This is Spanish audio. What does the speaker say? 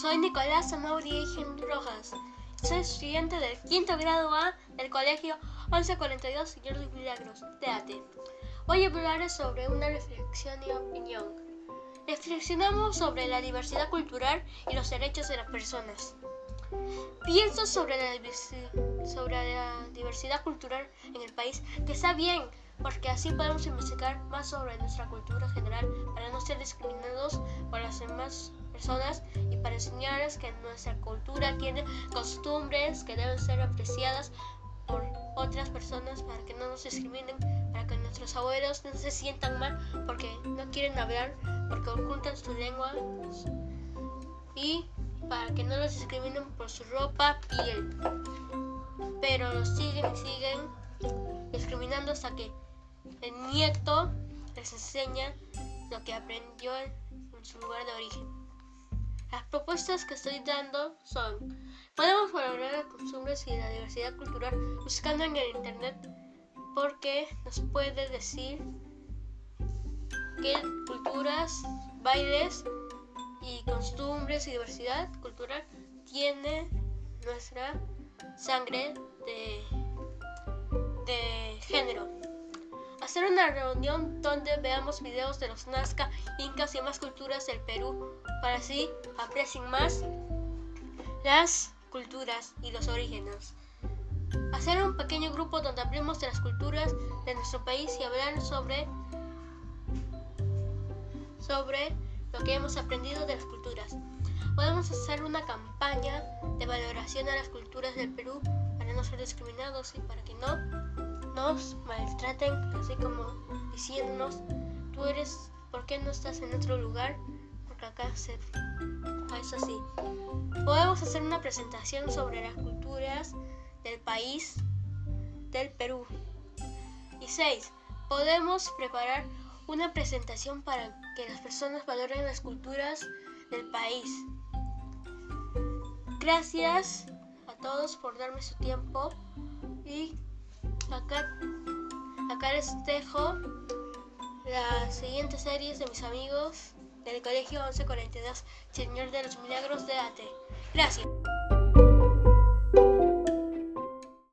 Soy Nicolás Amauri Rojas. Soy estudiante del quinto grado A del colegio 1142 Señor de Milagros de ATE. Hoy hablaré sobre una reflexión y opinión. Reflexionamos sobre la diversidad cultural y los derechos de las personas. Pienso sobre la, sobre la diversidad cultural en el país, que está bien, porque así podemos investigar más sobre nuestra cultura general para no ser discriminados por las demás personas y para enseñarles que nuestra cultura tiene costumbres que deben ser apreciadas por otras personas para que no nos discriminen, para que nuestros abuelos no se sientan mal porque no quieren hablar, porque ocultan su lengua y para que no los discriminen por su ropa, piel. Pero los siguen y siguen discriminando hasta que el nieto les enseña lo que aprendió en su lugar de origen. Las propuestas que estoy dando son, podemos valorar las costumbres y la diversidad cultural buscando en el Internet porque nos puede decir qué culturas, bailes y costumbres y diversidad cultural tiene nuestra sangre de, de género. Hacer una reunión donde veamos videos de los Nazca, Incas y más culturas del Perú para así apreciar más las culturas y los orígenes. Hacer un pequeño grupo donde hablemos de las culturas de nuestro país y hablar sobre, sobre lo que hemos aprendido de las culturas. Podemos hacer una campaña de valoración a las culturas del Perú para no ser discriminados y para que no nos maltraten, así como diciéndonos, tú eres, ¿por qué no estás en otro lugar? acá se es así. Podemos hacer una presentación sobre las culturas del país del Perú. Y 6. Podemos preparar una presentación para que las personas valoren las culturas del país. Gracias a todos por darme su tiempo y acá, acá les dejo las siguientes series de mis amigos del Colegio 1142, Señor de los Milagros de Ate. Gracias.